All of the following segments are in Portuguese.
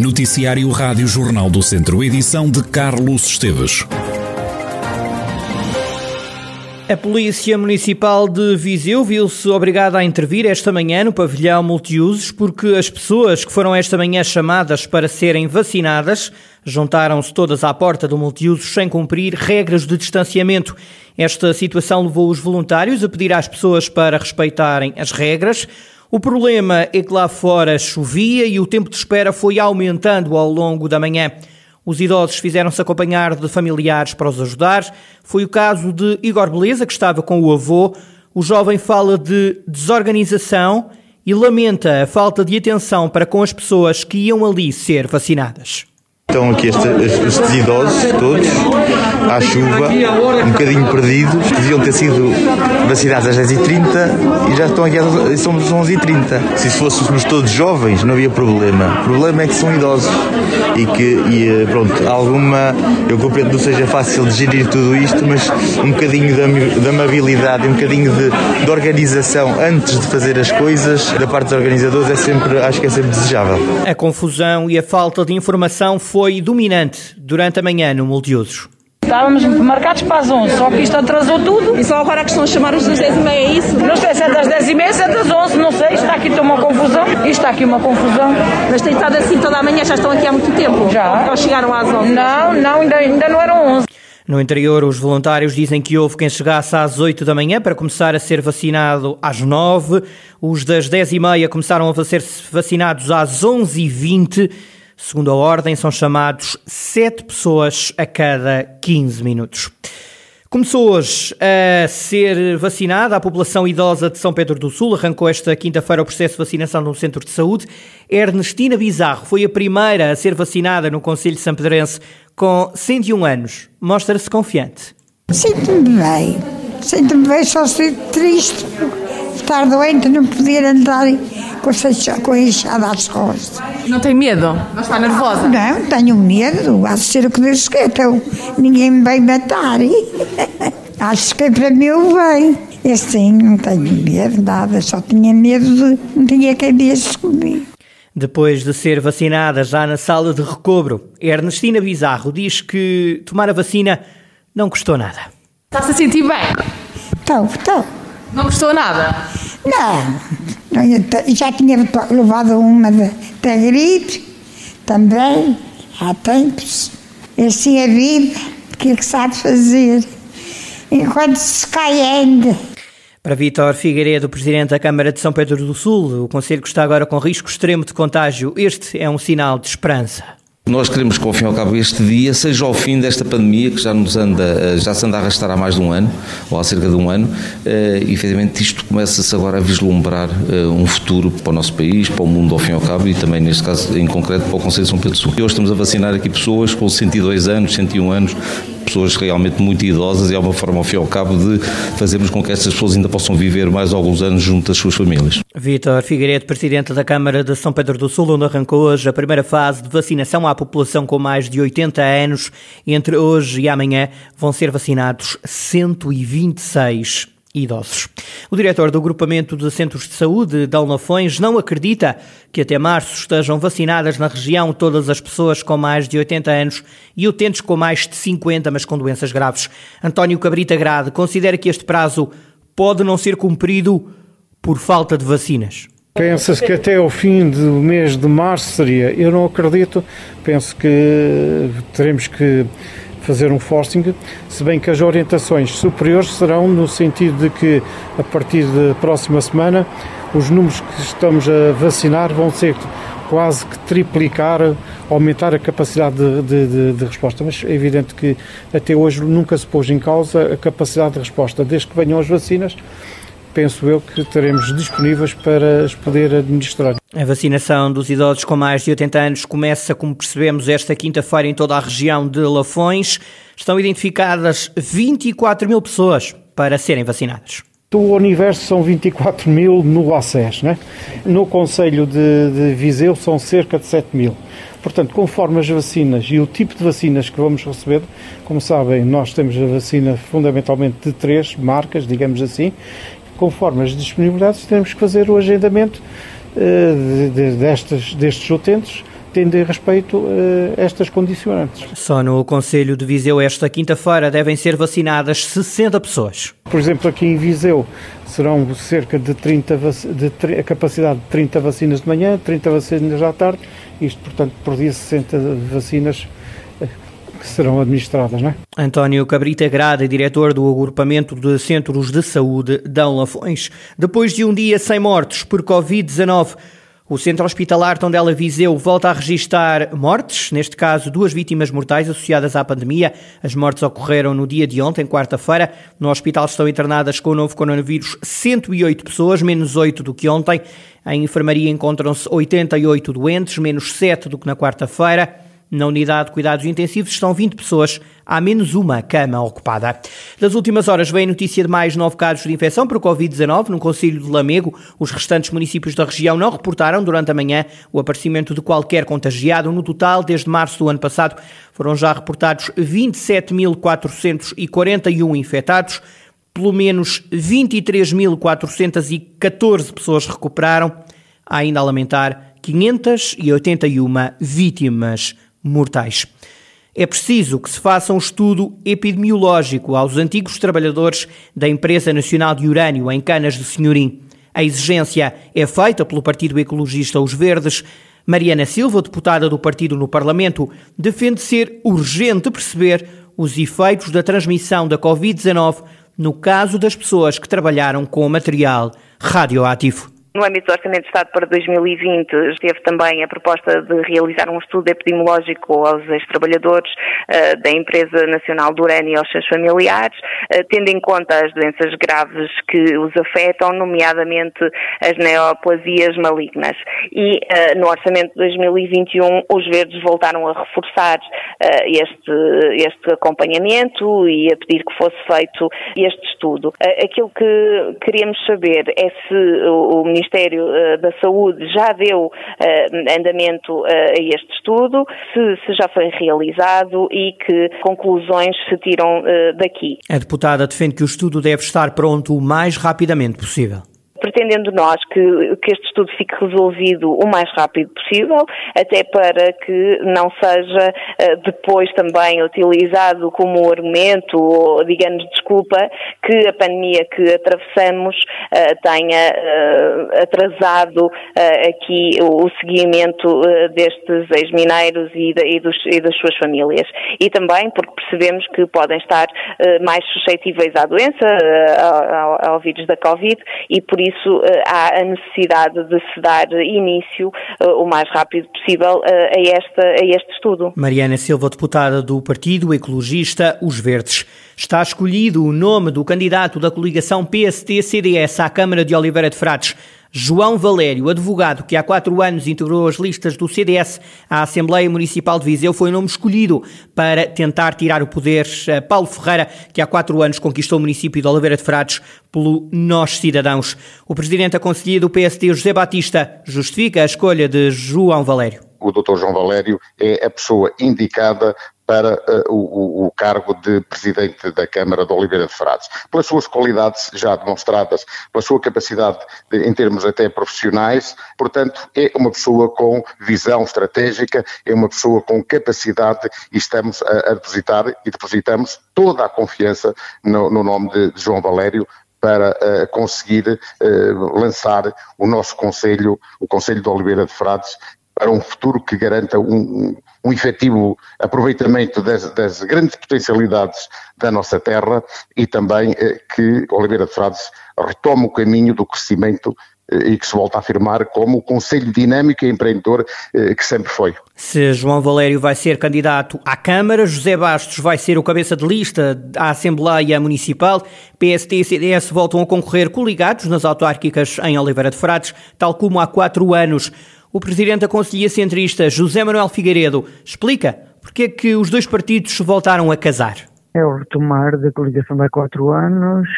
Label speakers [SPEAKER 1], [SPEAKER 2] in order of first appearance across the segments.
[SPEAKER 1] Noticiário Rádio Jornal do Centro, edição de Carlos Esteves.
[SPEAKER 2] A Polícia Municipal de Viseu viu-se obrigada a intervir esta manhã no pavilhão multiusos porque as pessoas que foram esta manhã chamadas para serem vacinadas juntaram-se todas à porta do multiusos sem cumprir regras de distanciamento. Esta situação levou os voluntários a pedir às pessoas para respeitarem as regras. O problema é que lá fora chovia e o tempo de espera foi aumentando ao longo da manhã. Os idosos fizeram-se acompanhar de familiares para os ajudar. Foi o caso de Igor Beleza, que estava com o avô. O jovem fala de desorganização e lamenta a falta de atenção para com as pessoas que iam ali ser vacinadas.
[SPEAKER 3] Estão aqui estes, idosos todos, à chuva, um bocadinho perdidos, deviam ter sido vacinados às 10h30 e já estão aqui, somos 11h30. Se fôssemos todos jovens, não havia problema. O problema é que são idosos e que, e, eh, pronto, alguma, eu compreendo que não seja fácil de gerir tudo isto, mas um bocadinho de, de amabilidade, um bocadinho de, de organização antes de fazer as coisas, da parte dos organizadores, é sempre, acho que é sempre desejável.
[SPEAKER 2] A confusão e a falta de informação foi foi dominante durante a manhã no Multiusos.
[SPEAKER 4] Estávamos marcados para as 11, só que isto atrasou tudo.
[SPEAKER 5] E só agora que estão a chamar os das 10 e meia, é isso?
[SPEAKER 4] Não sei se é das 10 e meia, se é das 11, não sei. Está aqui uma confusão. Isto está aqui uma confusão.
[SPEAKER 5] Mas tem estado assim toda a manhã, já estão aqui há muito tempo?
[SPEAKER 4] Já.
[SPEAKER 5] Ou chegaram às 11?
[SPEAKER 4] Não, não, ainda, ainda não eram 11.
[SPEAKER 2] No interior, os voluntários dizem que houve quem chegasse às 8 da manhã para começar a ser vacinado às 9. Os das 10 e meia começaram a ser vacinados às 11 e 20 Segundo a ordem, são chamados sete pessoas a cada 15 minutos. Começou hoje a ser vacinada a população idosa de São Pedro do Sul. Arrancou esta quinta-feira o processo de vacinação no centro de saúde. Ernestina Bizarro foi a primeira a ser vacinada no Conselho de São Pedrense com 101 anos. Mostra-se confiante.
[SPEAKER 6] Sinto-me bem. Sinto-me bem, só sinto triste estar doente, não poder andar com a enxada às costas.
[SPEAKER 7] Não tem medo? Não está nervosa?
[SPEAKER 6] Não, tenho medo. Há de ser o que Deus quer. Então, ninguém me vai matar. Acho que é para meu bem. Eu sim, não tenho medo, nada. Só tinha medo de. Não tinha quem disse comigo.
[SPEAKER 2] Depois de ser vacinada já na sala de recobro, Ernestina Bizarro diz que tomar a vacina não custou nada.
[SPEAKER 7] Está-se a sentir bem?
[SPEAKER 6] Estou, estou.
[SPEAKER 7] Não custou nada?
[SPEAKER 6] Não, já tinha levado uma da gripe, também, há tempos. Assim é vida, aquilo que sabe fazer, enquanto se cai ainda.
[SPEAKER 2] Para Vítor Figueiredo, Presidente da Câmara de São Pedro do Sul, o Conselho que está agora com risco extremo de contágio, este é um sinal de esperança.
[SPEAKER 8] Nós queremos que, ao fim e ao cabo, este dia seja o fim desta pandemia que já nos anda, eh, já se anda a arrastar há mais de um ano, ou há cerca de um ano, eh, e efetivamente isto começa-se agora a vislumbrar eh, um futuro para o nosso país, para o mundo, ao fim e ao cabo, e também, neste caso, em concreto, para o Conselho de São Pedro Sul. Hoje estamos a vacinar aqui pessoas com 102 anos, 101 anos, pessoas realmente muito idosas e é uma forma, ao fim e ao cabo, de fazermos com que estas pessoas ainda possam viver mais alguns anos junto das suas famílias.
[SPEAKER 2] Vítor Figueiredo, Presidente da Câmara de São Pedro do Sul, onde arrancou hoje a primeira fase de vacinação à população com mais de 80 anos. Entre hoje e amanhã vão ser vacinados 126 idosos. O diretor do agrupamento de centros de saúde de Alnafões não acredita que até março estejam vacinadas na região todas as pessoas com mais de 80 anos e utentes com mais de 50, mas com doenças graves. António Cabrita Grade considera que este prazo pode não ser cumprido por falta de vacinas.
[SPEAKER 9] Pensa-se que até o fim do mês de março seria. Eu não acredito. Penso que teremos que fazer um forcing, se bem que as orientações superiores serão no sentido de que a partir da próxima semana os números que estamos a vacinar vão ser quase que triplicar, aumentar a capacidade de, de, de, resposta. Mas é evidente que até hoje nunca se pôs em causa a capacidade de resposta. Desde que venham as vacinas, penso eu que teremos disponíveis para as poder administrar.
[SPEAKER 2] A vacinação dos idosos com mais de 80 anos começa, como percebemos, esta quinta-feira em toda a região de Lafões. Estão identificadas 24 mil pessoas para serem vacinadas.
[SPEAKER 9] Do universo são 24 mil no ACES, né? no Conselho de, de Viseu são cerca de 7 mil. Portanto, conforme as vacinas e o tipo de vacinas que vamos receber, como sabem, nós temos a vacina fundamentalmente de três marcas, digamos assim, conforme as disponibilidades, temos que fazer o agendamento uh, de, de, destes, destes utentes tendo em respeito a estas condicionantes.
[SPEAKER 2] Só no Conselho de Viseu esta quinta-feira devem ser vacinadas 60 pessoas.
[SPEAKER 9] Por exemplo, aqui em Viseu serão cerca de 30 de, a capacidade de 30 vacinas de manhã, 30 vacinas à tarde, isto portanto por dia 60 vacinas eh, que serão administradas, não é?
[SPEAKER 2] António Cabrita Grada, diretor do agrupamento de centros de saúde de Lafões. Depois de um dia sem mortes por Covid-19, o Centro Hospitalar Tondela Viseu volta a registrar mortes, neste caso duas vítimas mortais associadas à pandemia. As mortes ocorreram no dia de ontem, quarta-feira. No hospital estão internadas com o novo coronavírus 108 pessoas, menos 8 do que ontem. Em enfermaria encontram-se 88 doentes, menos 7 do que na quarta-feira. Na unidade de cuidados intensivos estão 20 pessoas, há menos uma cama ocupada. Das últimas horas vem notícia de mais nove casos de infecção por Covid-19 no Conselho de Lamego. Os restantes municípios da região não reportaram durante a manhã o aparecimento de qualquer contagiado. No total, desde março do ano passado, foram já reportados 27.441 infectados. Pelo menos 23.414 pessoas recuperaram. Há ainda a lamentar 581 vítimas mortais. É preciso que se faça um estudo epidemiológico aos antigos trabalhadores da Empresa Nacional de Urânio em Canas de Senhorim. A exigência é feita pelo Partido Ecologista Os Verdes. Mariana Silva, deputada do partido no Parlamento, defende ser urgente perceber os efeitos da transmissão da Covid-19 no caso das pessoas que trabalharam com material radioativo.
[SPEAKER 10] No âmbito do Orçamento de Estado para 2020, esteve também a proposta de realizar um estudo epidemiológico aos ex-trabalhadores uh, da Empresa Nacional do Urânio e aos seus familiares, uh, tendo em conta as doenças graves que os afetam, nomeadamente as neoplasias malignas. E uh, no Orçamento de 2021, os Verdes voltaram a reforçar este, este acompanhamento e a pedir que fosse feito este estudo. aquilo que queríamos saber é se o uh, da Saúde já deu uh, andamento uh, a este estudo, se, se, já foi realizado e que conclusões se tiram daqui.
[SPEAKER 2] A deputada defende que o estudo deve estar pronto o mais rapidamente possível
[SPEAKER 10] pretendendo nós que, que este estudo fique resolvido o mais rápido possível, até para que não seja uh, depois também utilizado como argumento ou, digamos, desculpa que a pandemia que atravessamos uh, tenha uh, atrasado aqui o, seguimento destes ex-mineiros e, e, e, das suas famílias. E também porque percebemos que podem estar mais suscetíveis à doença, ao, ao vírus da Covid, e por isso isso eh, há a necessidade de se dar início eh, o mais rápido possível eh, a, esta, a este estudo.
[SPEAKER 2] Mariana Silva, deputada do Partido Ecologista Os Verdes. Está escolhido o nome do candidato da coligação PST-CDS à Câmara de Oliveira de Frades. João Valério, advogado que há quatro anos integrou as listas do CDS à Assembleia Municipal de Viseu, foi o nome escolhido para tentar tirar o poder a Paulo Ferreira, que há quatro anos conquistou o município de Oliveira de Frades pelo Nós Cidadãos. O presidente aconselheiro do PSD, José Batista, justifica a escolha de João Valério
[SPEAKER 11] o Dr. João Valério é a pessoa indicada para uh, o, o, cargo de presidente da Câmara de Oliveira de Frades, pelas suas qualidades já demonstradas, pela sua capacidade de, em termos até profissionais, portanto é uma pessoa com visão estratégica, é uma pessoa com capacidade e estamos a, a depositar e depositamos toda a confiança no, no nome de, de João Valério para uh, conseguir uh, lançar o nosso Conselho, o Conselho de Oliveira de Frades, para um futuro que garanta um, um efetivo aproveitamento das, das, grandes potencialidades da nossa terra e também eh, que Oliveira de Frades retome o caminho do crescimento eh, e que se volta a afirmar como o Conselho Dinâmico e Empreendedor eh, que sempre foi.
[SPEAKER 2] Se João Valério vai ser candidato à Câmara, José Bastos vai ser o cabeça de lista à Assembleia Municipal, PST e CDS voltam a concorrer coligados nas autárquicas em Oliveira de Frades, tal como há quatro anos. O presidente da Conselhia Centrista, José Manuel Figueiredo, explica porque é que os dois partidos voltaram a casar.
[SPEAKER 12] É o retomar da coligação de há quatro anos,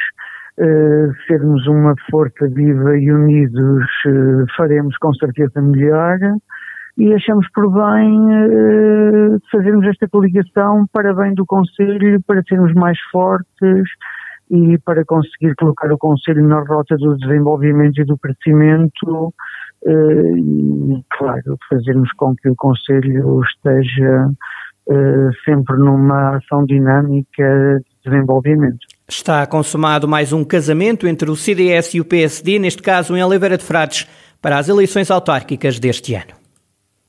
[SPEAKER 12] uh, sermos uma força viva e unidos uh, faremos com certeza melhor e achamos por bem uh, fazermos esta coligação para bem do Conselho, para sermos mais fortes e para conseguir colocar o Conselho na rota do desenvolvimento e do crescimento e, claro, fazermos com que o Conselho esteja sempre numa ação dinâmica de desenvolvimento.
[SPEAKER 2] Está consumado mais um casamento entre o CDS e o PSD, neste caso em Oliveira de Frades, para as eleições autárquicas deste ano.